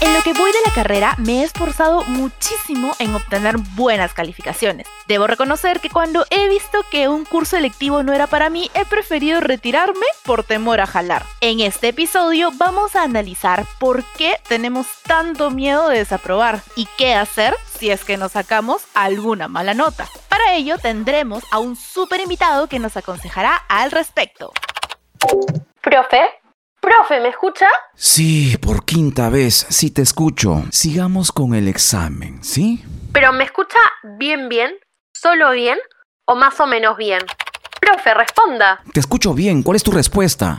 En lo que voy de la carrera me he esforzado muchísimo en obtener buenas calificaciones. Debo reconocer que cuando he visto que un curso electivo no era para mí, he preferido retirarme por temor a jalar. En este episodio vamos a analizar por qué tenemos tanto miedo de desaprobar y qué hacer si es que nos sacamos alguna mala nota. Para ello tendremos a un súper invitado que nos aconsejará al respecto. Profe, profe, ¿me escucha? Sí, por quinta vez, sí te escucho. Sigamos con el examen, ¿sí? ¿Pero me escucha bien, bien? ¿Solo bien? ¿O más o menos bien? Profe, responda. Te escucho bien, ¿cuál es tu respuesta?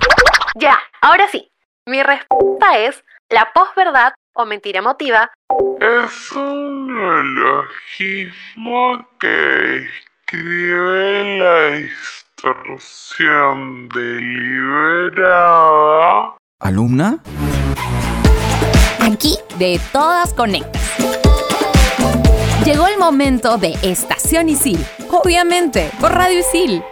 Ya, ahora sí. Mi respuesta es la posverdad o mentira emotiva Es un neologismo que escribe la instrucción deliberada ¿Alumna? Aquí de todas conectas. Llegó el momento de Estación Isil, obviamente por Radio Isil.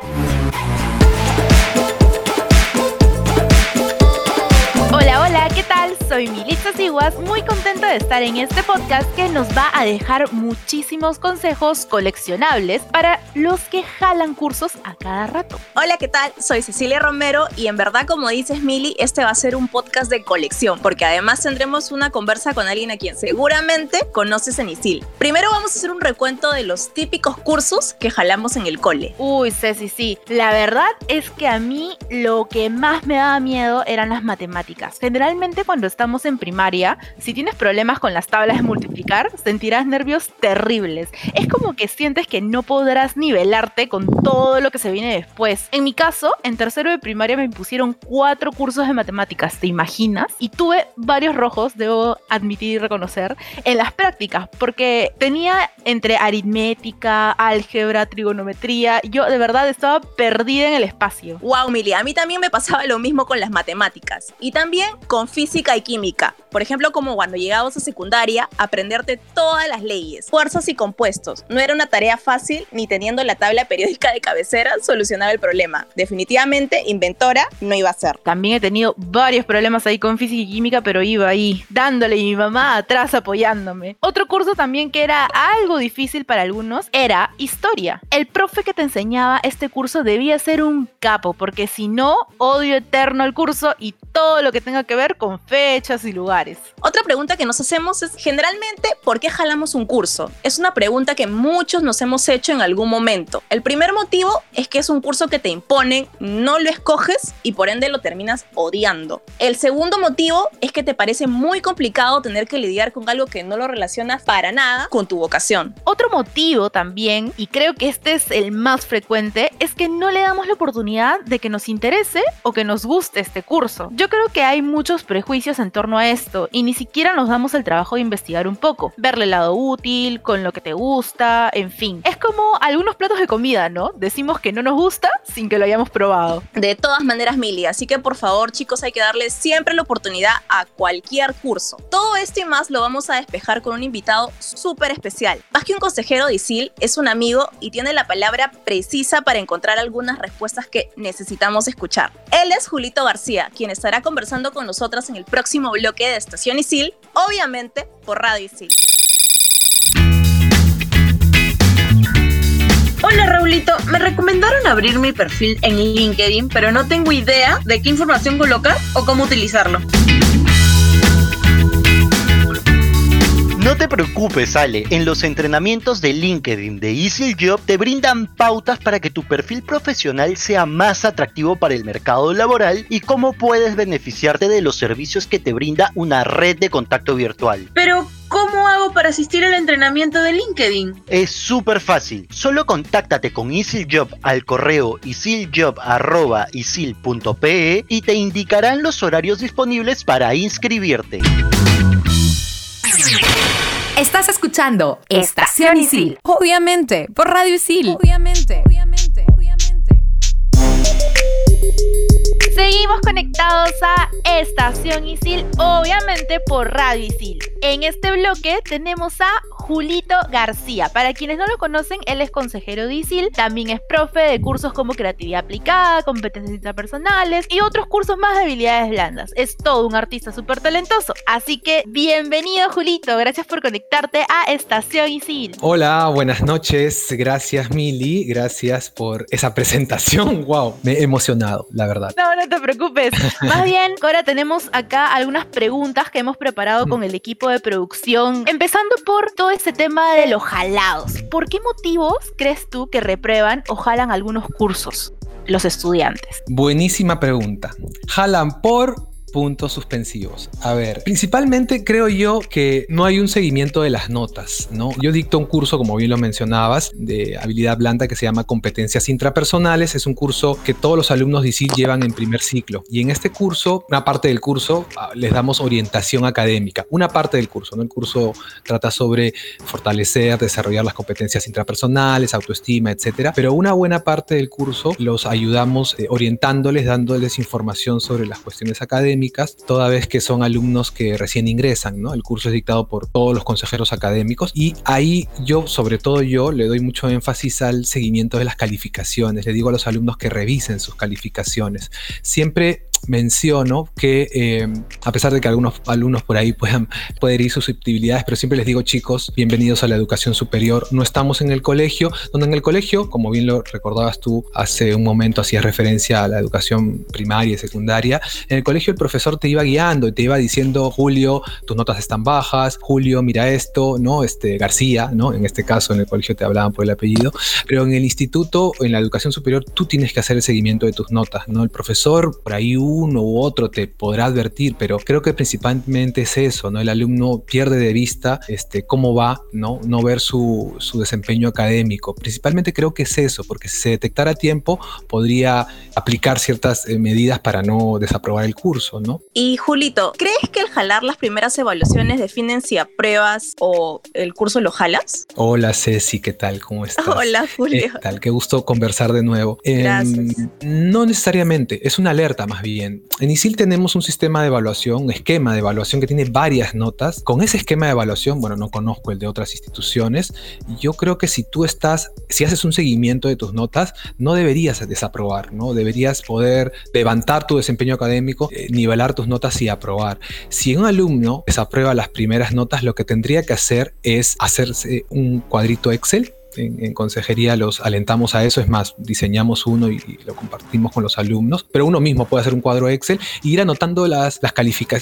Soy Militza Siguas, muy contenta de estar en este podcast que nos va a dejar muchísimos consejos coleccionables para los que jalan cursos a cada rato. Hola, ¿qué tal? Soy Cecilia Romero y en verdad, como dices Mili, este va a ser un podcast de colección, porque además tendremos una conversa con alguien a quien seguramente conoces en ISIL. Primero vamos a hacer un recuento de los típicos cursos que jalamos en el cole. Uy, Ceci, sí. La verdad es que a mí lo que más me daba miedo eran las matemáticas. Generalmente cuando estamos en primaria, si tienes problemas con las tablas de multiplicar, sentirás nervios terribles. Es como que sientes que no podrás nivelarte con todo lo que se viene después. En mi caso, en tercero de primaria me impusieron cuatro cursos de matemáticas, ¿te imaginas? Y tuve varios rojos, debo admitir y reconocer, en las prácticas, porque tenía entre aritmética, álgebra, trigonometría, yo de verdad estaba perdida en el espacio. Wow, Mili, a mí también me pasaba lo mismo con las matemáticas y también con física y química. Por ejemplo, como cuando llegabas a secundaria, aprenderte todas las leyes, fuerzas y compuestos. No era una tarea fácil ni teniendo la tabla periódica de cabecera solucionar el problema. Definitivamente, inventora no iba a ser. También he tenido varios problemas ahí con física y química, pero iba ahí dándole y mi mamá atrás apoyándome. Otro curso también que era algo difícil para algunos era historia. El profe que te enseñaba este curso debía ser un capo, porque si no, odio eterno el curso y todo lo que tenga que ver con fechas y lugares. Otra pregunta que nos hacemos es, generalmente, ¿por qué jalamos un curso? Es una pregunta que muchos nos hemos hecho en algún momento. El primer motivo es que es un curso que te imponen, no lo escoges y por ende lo terminas odiando. El segundo motivo es que te parece muy complicado tener que lidiar con algo que no lo relacionas para nada con tu vocación. Otro motivo también, y creo que este es el más frecuente, es que no le damos la oportunidad de que nos interese o que nos guste este curso. Yo creo que hay muchos prejuicios en torno a esto y ni siquiera nos damos el trabajo de investigar un poco, verle el lado útil, con lo que te gusta, en fin. Es como algunos platos de comida, ¿no? Decimos que no nos gusta sin que lo hayamos probado. De todas maneras, Mili, así que por favor, chicos, hay que darle siempre la oportunidad a cualquier curso. Todo esto y más lo vamos a despejar con un invitado súper especial. Más que un consejero de ISIL, es un amigo y tiene la palabra precisa para encontrar algunas respuestas que necesitamos escuchar. Él es Julito García, quien estará conversando con nosotras en el próximo bloque de Estación Isil, obviamente por Radio Isil. Hola Raulito, me recomendaron abrir mi perfil en LinkedIn, pero no tengo idea de qué información colocar o cómo utilizarlo. No te preocupes, Ale. En los entrenamientos de LinkedIn de Easy Job te brindan pautas para que tu perfil profesional sea más atractivo para el mercado laboral y cómo puedes beneficiarte de los servicios que te brinda una red de contacto virtual. Pero, ¿cómo hago para asistir al entrenamiento de LinkedIn? Es súper fácil. Solo contáctate con EasyJob al correo isiljob.isil.pe y te indicarán los horarios disponibles para inscribirte. Estás escuchando Estación Isil, obviamente por Radio Isil. Obviamente, Seguimos conectados a Estación Isil, obviamente por Radio Isil. En este bloque tenemos a Julito García. Para quienes no lo conocen, él es consejero de ISIL, también es profe de cursos como creatividad aplicada, competencias interpersonales y otros cursos más de habilidades blandas. Es todo un artista súper talentoso. Así que bienvenido Julito, gracias por conectarte a Estación ISIL. Hola, buenas noches. Gracias Mili, gracias por esa presentación. Wow, me he emocionado, la verdad. No, no te preocupes. Más bien, ahora tenemos acá algunas preguntas que hemos preparado con el equipo de producción. Empezando por todo ese tema de los jalados. ¿Por qué motivos crees tú que reprueban o jalan algunos cursos los estudiantes? Buenísima pregunta. Jalan por puntos suspensivos. A ver, principalmente creo yo que no hay un seguimiento de las notas, ¿no? Yo dicto un curso, como bien lo mencionabas, de habilidad blanda que se llama Competencias Intrapersonales. Es un curso que todos los alumnos de ICIL llevan en primer ciclo. Y en este curso, una parte del curso, ah, les damos orientación académica. Una parte del curso, ¿no? El curso trata sobre fortalecer, desarrollar las competencias intrapersonales, autoestima, etcétera. Pero una buena parte del curso los ayudamos eh, orientándoles, dándoles información sobre las cuestiones académicas toda vez que son alumnos que recién ingresan, ¿no? El curso es dictado por todos los consejeros académicos y ahí yo, sobre todo yo, le doy mucho énfasis al seguimiento de las calificaciones. Le digo a los alumnos que revisen sus calificaciones. Siempre menciono que eh, a pesar de que algunos alumnos por ahí puedan poder ir susceptibilidades, pero siempre les digo chicos, bienvenidos a la educación superior. No estamos en el colegio, donde en el colegio, como bien lo recordabas tú hace un momento, hacías referencia a la educación primaria y secundaria, en el colegio el profesor te iba guiando y te iba diciendo, Julio, tus notas están bajas, Julio, mira esto, ¿no? Este, García, ¿no? En este caso en el colegio te hablaban por el apellido, pero en el instituto, en la educación superior, tú tienes que hacer el seguimiento de tus notas, ¿no? El profesor, por ahí uno u otro te podrá advertir, pero creo que principalmente es eso, ¿no? El alumno pierde de vista este, cómo va, ¿no? No ver su, su desempeño académico. Principalmente creo que es eso, porque si se detectara a tiempo, podría aplicar ciertas eh, medidas para no desaprobar el curso, ¿no? Y Julito, ¿crees que el jalar las primeras evaluaciones definen si apruebas o el curso lo jalas? Hola Ceci, ¿qué tal? ¿Cómo estás? Hola Julio. ¿Qué tal? Qué gusto conversar de nuevo. Gracias. no necesariamente, es una alerta más bien en ISIL tenemos un sistema de evaluación, un esquema de evaluación que tiene varias notas. Con ese esquema de evaluación, bueno, no conozco el de otras instituciones, yo creo que si tú estás, si haces un seguimiento de tus notas, no deberías desaprobar, ¿no? Deberías poder levantar tu desempeño académico, eh, nivelar tus notas y aprobar. Si un alumno desaprueba las primeras notas, lo que tendría que hacer es hacerse un cuadrito Excel en, consejería los alentamos a eso, es más, diseñamos uno y, lo compartimos con los alumnos, pero uno mismo puede hacer un cuadro Excel e ir anotando las, las,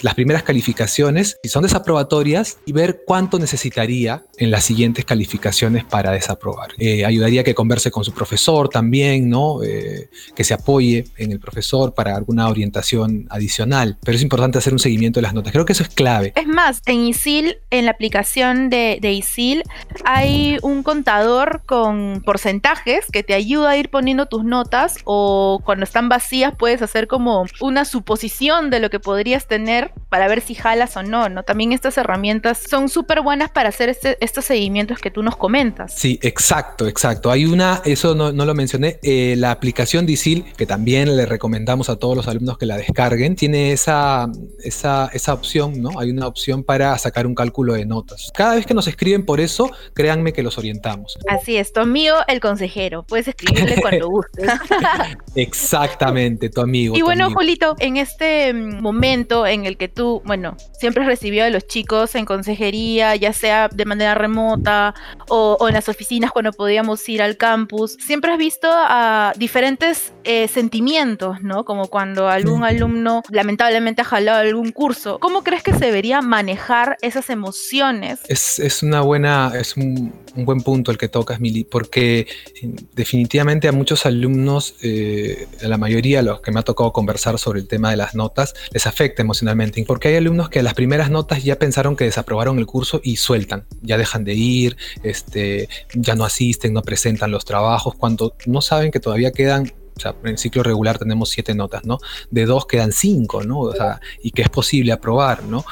las primeras calificaciones, si son desaprobatorias, y ver cuánto necesitaría en las siguientes calificaciones para desaprobar. Eh, ayudaría que converse con su profesor también, ¿no? Eh, que se apoye en el profesor para alguna orientación adicional, pero es importante hacer un seguimiento de las notas. Creo que eso es clave. Es más, en ISIL, en la aplicación de, de ISIL, hay un contador con porcentajes que te ayuda a ir poniendo tus notas o cuando están vacías puedes hacer como una suposición de lo que podrías tener para ver si jalas o no, ¿no? También estas herramientas son súper buenas para hacer este, estos seguimientos que tú nos comentas. Sí, exacto, exacto. Hay una, eso no, lo mencioné, eh, la aplicación DISIL, que también le recomendamos a todos los alumnos que la descarguen, tiene esa, esa, esa opción, ¿no? Hay una opción para sacar un cálculo de notas. Cada vez que nos escriben por eso, créanme que los orientamos. Así es, tu amigo el consejero. Puedes escribirle cuando gustes. Exactamente, tu amigo. Y bueno, Julito, en este mm, momento en el que tú, bueno, siempre has recibido a los chicos en consejería, ya sea de manera remota o, en las oficinas cuando podíamos ir al campus, siempre has visto a diferentes eh, sentimientos, ¿no? Como cuando algún alumno lamentablemente ha jalado algún curso. ¿Cómo crees que se debería manejar esas emociones? Es, es una buena, es un, un buen punto el que tocas, porque eh, definitivamente a muchos alumnos, eh, a la mayoría, a los que me ha tocado conversar sobre el tema de las notas, les afecta emocionalmente, porque hay alumnos que a las primeras notas ya pensaron que desaprobaron el curso y sueltan, ya dejan de ir, este, ya no asisten, no presentan los trabajos, cuando no saben que todavía quedan o sea, en el ciclo regular tenemos siete notas, ¿no? De dos quedan cinco, ¿no? O sea, y que es posible aprobar, ¿no?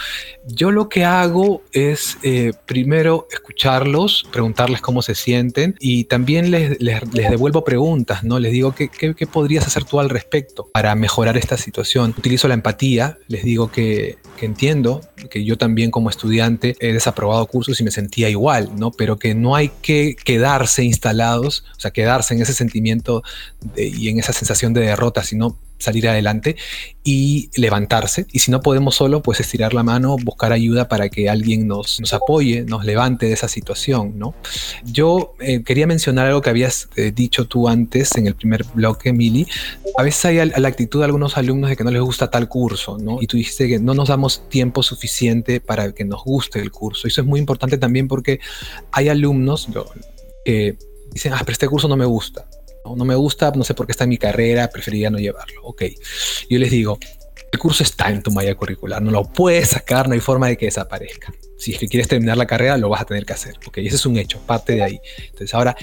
Yo lo que hago es eh, primero escucharlos, preguntarles cómo se sienten y también les, devuelvo preguntas, ¿no? Les digo, ¿qué, ¿qué, podrías hacer tú al respecto para mejorar esta situación? Utilizo la empatía, les digo que que entiendo, que yo también como estudiante he desaprobado cursos y me sentía igual, ¿no? Pero que no hay que quedarse instalados, o sea, quedarse en ese sentimiento y en esa sensación de derrota, sino salir adelante y levantarse. Y si no podemos solo, pues estirar la mano, buscar ayuda para que alguien nos, apoye, nos levante de esa situación, ¿no? Yo eh, quería mencionar algo que habías eh, dicho tú antes en el primer bloque, Mili. A veces hay la actitud de algunos alumnos de que no les gusta tal curso, ¿no? Y tú dijiste que no nos damos tiempo suficiente para que nos guste el curso. Eso es muy importante también porque hay alumnos que dicen, ah, pero este curso no me gusta no, me gusta, no sé por qué está en mi carrera, preferiría no llevarlo. Ok. Yo les digo, el curso está en tu malla curricular, no lo puedes sacar, no hay forma de que desaparezca. Si es que quieres terminar la carrera, lo vas a tener que hacer. Ok, ese es un hecho, parte de ahí. Entonces, ahora,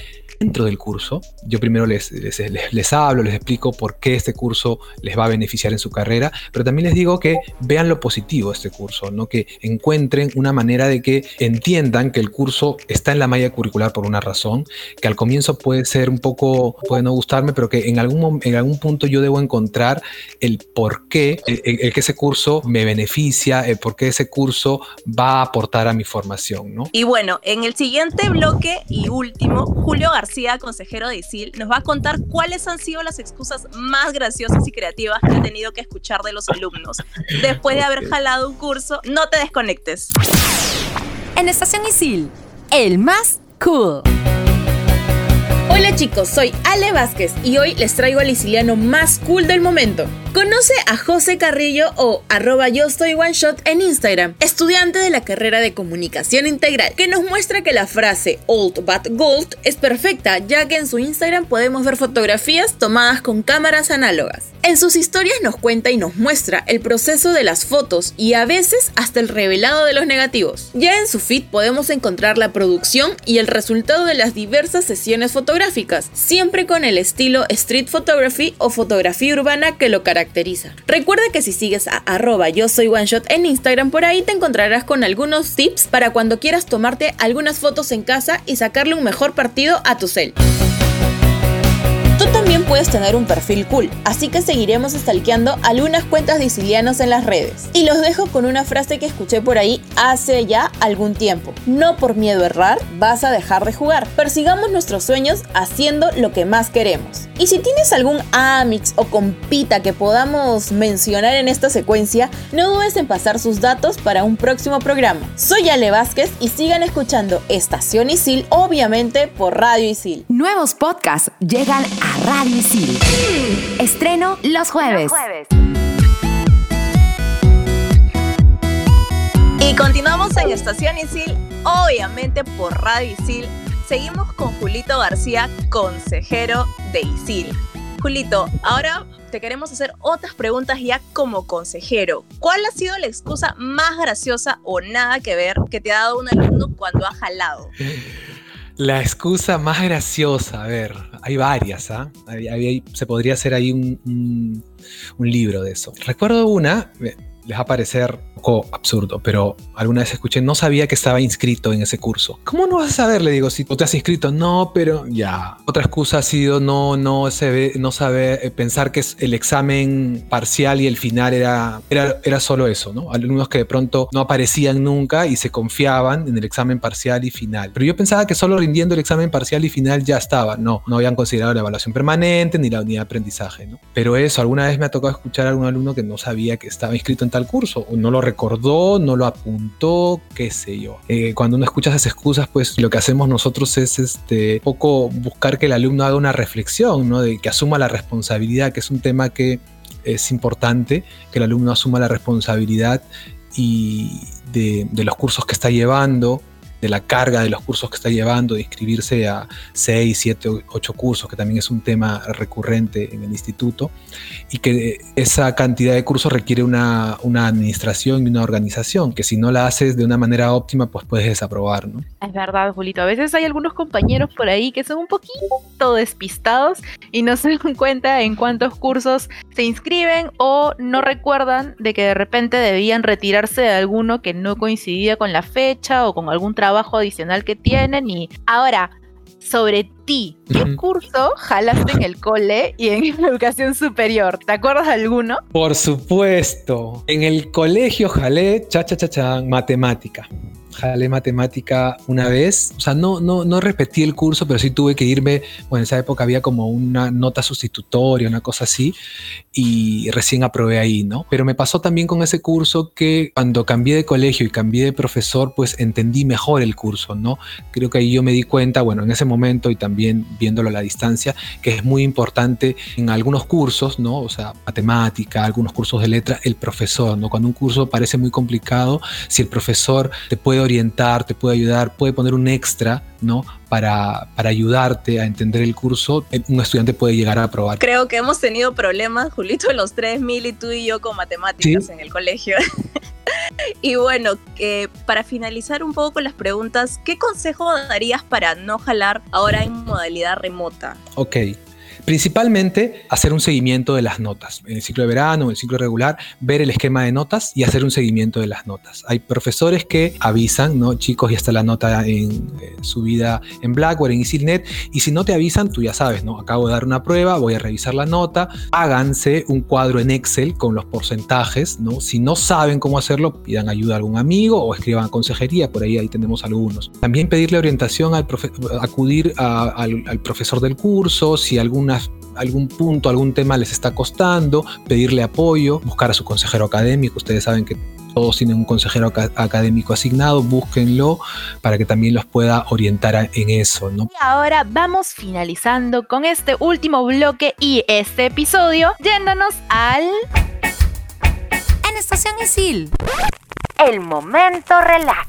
dentro del curso, yo primero les, les, hablo, les explico por qué este curso les va a beneficiar en su carrera, pero también les digo que vean lo positivo de este curso, ¿no? que encuentren una manera de que entiendan que el curso está en la malla curricular por una razón, que al comienzo puede ser un poco, puede no gustarme, pero que en algún, en algún punto yo debo encontrar el por qué, el, que ese curso me beneficia, el por qué ese curso va a aportar a mi formación. ¿no? Y bueno, en el siguiente bloque y último, Julio García consejero de ISIL, nos va a contar cuáles han sido las excusas más graciosas y creativas que ha tenido que escuchar de los alumnos. Después de haber jalado un curso, no te desconectes. En Estación ISIL, el más cool. Hola chicos, soy Ale Vázquez y hoy les traigo al isiliano más cool del momento. Conoce a José Carrillo o arroba yo estoy one shot en Instagram, estudiante de la carrera de comunicación integral, que nos muestra que la frase old but gold es perfecta, ya que en su Instagram podemos ver fotografías tomadas con cámaras análogas. En sus historias nos cuenta y nos muestra el proceso de las fotos y a veces hasta el revelado de los negativos. Ya en su feed podemos encontrar la producción y el resultado de las diversas sesiones fotográficas, siempre con el estilo street photography o fotografía urbana que lo caracteriza Recuerda que si sigues a arroba yo soy one shot en Instagram, por ahí te encontrarás con algunos tips para cuando quieras tomarte algunas fotos en casa y sacarle un mejor partido a tu cel. Puedes tener un perfil cool, así que seguiremos stalkeando algunas cuentas de sicilianos en las redes. Y los dejo con una frase que escuché por ahí hace ya algún tiempo. No por miedo a errar vas a dejar de jugar. Persigamos nuestros sueños haciendo lo que más queremos. Y si tienes algún amix o compita que podamos mencionar en esta secuencia, no dudes en pasar sus datos para un próximo programa. Soy Ale Vázquez y sigan escuchando Estación Isil, obviamente por Radio Isil. Nuevos podcasts llegan a Radio Estreno los jueves. Y continuamos en Estación Isil, obviamente por Radio Isil. Seguimos con Julito García, consejero de ISIL. Julito, ahora te queremos hacer otras preguntas ya como consejero. ¿Cuál ha sido la excusa más graciosa o nada que ver que te ha dado un alumno cuando ha jalado? La excusa más graciosa, a ver, hay varias, ¿ah? se podría hacer ahí un, un, libro de eso. Recuerdo una, les va a parecer un poco absurdo, pero alguna vez escuché, no sabía que estaba inscrito en ese curso. ¿Cómo no vas a saber? Le digo, si tú te has inscrito, no, pero ya. Otra excusa ha sido no, no, se ve, no saber, eh, pensar que el examen parcial y el final era, era, era solo eso, ¿no? Alumnos que de pronto no aparecían nunca y se confiaban en el examen parcial y final. Pero yo pensaba que solo rindiendo el examen parcial y final ya estaba. No, no habían considerado la evaluación permanente ni la unidad de aprendizaje, ¿no? Pero eso, alguna vez me ha tocado escuchar a algún alumno que no sabía que estaba inscrito en tal curso, o no lo recordó, no lo apuntó, qué sé yo. Eh, cuando uno escucha esas excusas, pues lo que hacemos nosotros es este, poco buscar que el alumno haga una reflexión, ¿no? De que asuma la responsabilidad, que es un tema que es importante, que el alumno asuma la responsabilidad y de, de los cursos que está llevando, de la carga de los cursos que está llevando, de inscribirse a 6, 7, 8 cursos, que también es un tema recurrente en el instituto, y que esa cantidad de cursos requiere una, una administración y una organización, que si no la haces de una manera óptima, pues puedes desaprobar, ¿no? Es verdad, Julito. A veces hay algunos compañeros por ahí que son un poquito despistados y no se dan cuenta en cuántos cursos se inscriben o no recuerdan de que de repente debían retirarse de alguno que no coincidía con la fecha o con algún trabajo adicional que tienen y ahora sobre ti. ¿Qué curso jalaste en el cole y en la educación superior? ¿Te acuerdas de alguno? Por supuesto. En el colegio jalé, cha, cha, cha, cha, matemática. Jalé matemática una vez. O sea, no, no, no repetí el curso, pero sí tuve que irme. Bueno, en esa época había como una nota sustitutoria, una cosa así, y recién aprobé ahí, ¿no? Pero me pasó también con ese curso que cuando cambié de colegio y cambié de profesor, pues entendí mejor el curso, ¿no? Creo que ahí yo me di cuenta, bueno, en ese momento y también viéndolo a la distancia, que es muy importante en algunos cursos, ¿no? O sea, matemática, algunos cursos de letra, el profesor, ¿no? Cuando un curso parece muy complicado, si el profesor te puede orientar, te puede ayudar, puede poner un extra, ¿no? Para, para ayudarte a entender el curso, eh, un estudiante puede llegar a aprobar. Creo que hemos tenido problemas, Julito, los tres, Mili, tú y yo con matemáticas Sí. en el colegio. y bueno, para finalizar un poco con las preguntas, ¿qué consejo darías para no jalar ahora en modalidad remota? Ok. Principalmente hacer un seguimiento de las notas. En el ciclo de verano, en el ciclo regular, ver el esquema de notas y hacer un seguimiento de las notas. Hay profesores que avisan, ¿no? Chicos, ya está la nota en, eh, subida en Blackboard, en EasyNet, y si no te avisan, tú ya sabes, ¿no? Acabo de dar una prueba, voy a revisar la nota, háganse un cuadro en Excel con los porcentajes, ¿no? Si no saben cómo hacerlo, pidan ayuda a algún amigo o escriban a consejería, por ahí ahí tenemos algunos. También pedirle orientación al acudir al, profesor del curso, si alguna algún punto, algún tema les está costando, pedirle apoyo, buscar a su consejero académico. Ustedes saben que todos tienen un consejero aca- académico asignado, búsquenlo para que también los pueda orientar a- en eso, ¿no? Y ahora vamos finalizando con este último bloque y este episodio, yéndonos al... En Estación Isil. El momento relax.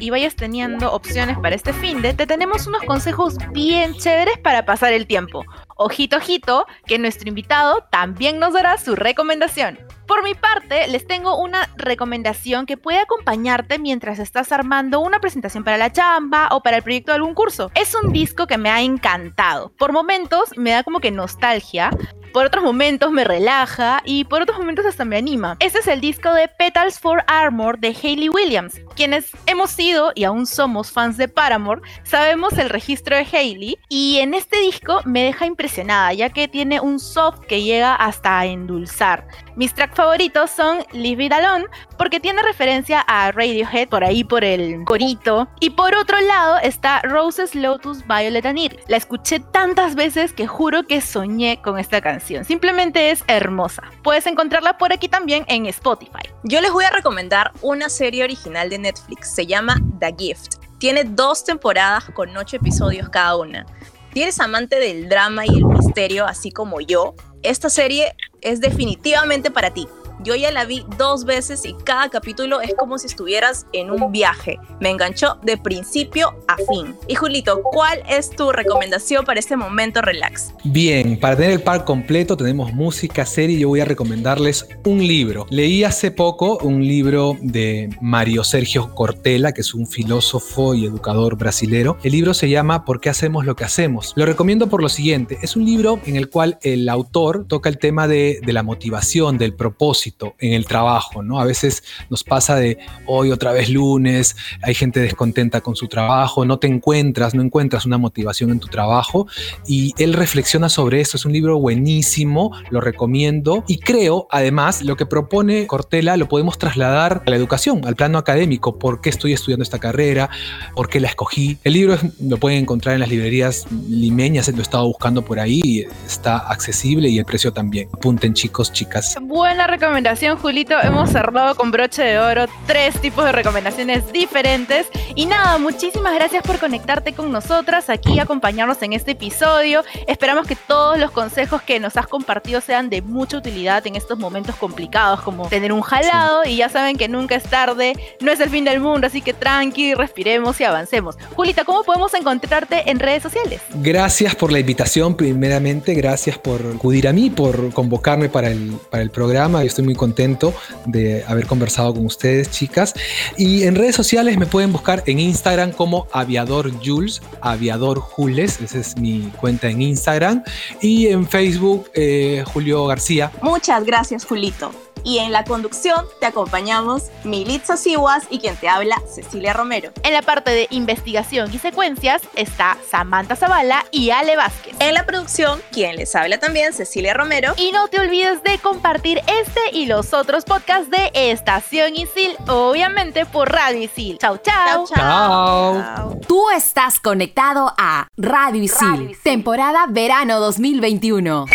Y vayas teniendo opciones para este fin de, te tenemos unos consejos bien chéveres para pasar el tiempo. Ojito, ojito, que nuestro invitado también nos dará su recomendación. Por mi parte, les tengo una recomendación que puede acompañarte mientras estás armando una presentación para la chamba o para el proyecto de algún curso. Es un disco que me ha encantado. Por momentos me da como que nostalgia, por otros momentos me relaja y por otros momentos hasta me anima. Este es el disco de Petals for Armor de Hayley Williams. Quienes hemos sido y aún somos fans de Paramore, sabemos el registro de Hayley y en este disco me deja impresionada ya que tiene un soft que llega hasta a endulzar. Mis tracks favoritos son Leave It Alone porque tiene referencia a Radiohead por ahí por el corito y por otro lado está Roses, Lotus, Violet and. La escuché tantas veces que juro que soñé con esta canción. Simplemente es hermosa. Puedes encontrarla por aquí también en Spotify. Yo les voy a recomendar una serie original de Netflix, se llama The Gift. Tiene dos temporadas con ocho episodios cada una. Si eres amante del drama y el misterio, así como yo, esta serie es definitivamente para ti. Yo ya la vi dos veces y cada capítulo es como si estuvieras en un viaje. Me enganchó de principio a fin. Y Julito, ¿cuál es tu recomendación para este momento relax? Bien, para tener el par completo tenemos música, serie. Yo voy a recomendarles un libro. Leí hace poco un libro de Mario Sergio Cortella, que es un filósofo y educador brasilero. El libro se llama ¿Por qué hacemos lo que hacemos? Lo recomiendo por lo siguiente. Es un libro en el cual el autor toca el tema de, de la motivación, del propósito en el trabajo, ¿no? A veces nos pasa de hoy otra vez lunes, hay gente descontenta con su trabajo, no te encuentras, no encuentras una motivación en tu trabajo y él reflexiona sobre esto. Es un libro buenísimo, lo recomiendo y creo, además, lo que propone Cortella lo podemos trasladar a la educación, al plano académico. ¿Por qué estoy estudiando esta carrera? ¿Por qué la escogí? El libro lo pueden encontrar en las librerías limeñas, lo he estado buscando por ahí, está accesible y el precio también. Apunten chicos, chicas. Buena recomendación, Julito. Hemos cerrado con broche de oro tres tipos de recomendaciones diferentes. Y nada, muchísimas gracias por conectarte con nosotras aquí y acompañarnos en este episodio. Esperamos que todos los consejos que nos has compartido sean de mucha utilidad en estos momentos complicados, como tener un jalado. Y ya saben que nunca es tarde, no es el fin del mundo, así que tranqui, respiremos y avancemos. Julita, ¿cómo podemos encontrarte en redes sociales? Gracias por la invitación, primeramente, gracias por acudir a mí, por convocarme para el, para el programa. Yo estoy muy contento de haber conversado con ustedes, chicas. Y en redes sociales me pueden buscar en Instagram como Aviador Jules, Aviador Jules, esa es mi cuenta en Instagram. Y en Facebook, eh, Julio García. Muchas gracias, Julito. Y en la conducción te acompañamos Militza Siwas y quien te habla Cecilia Romero. En la parte de investigación y secuencias está Samantha Zavala y Ale Vázquez. En la producción, quien les habla también Cecilia Romero. Y no te olvides de compartir este y los otros podcasts de Estación Isil, obviamente por Radio Isil. Chau, chau. Chao. Tú estás conectado a Radio Isil, temporada verano 2021.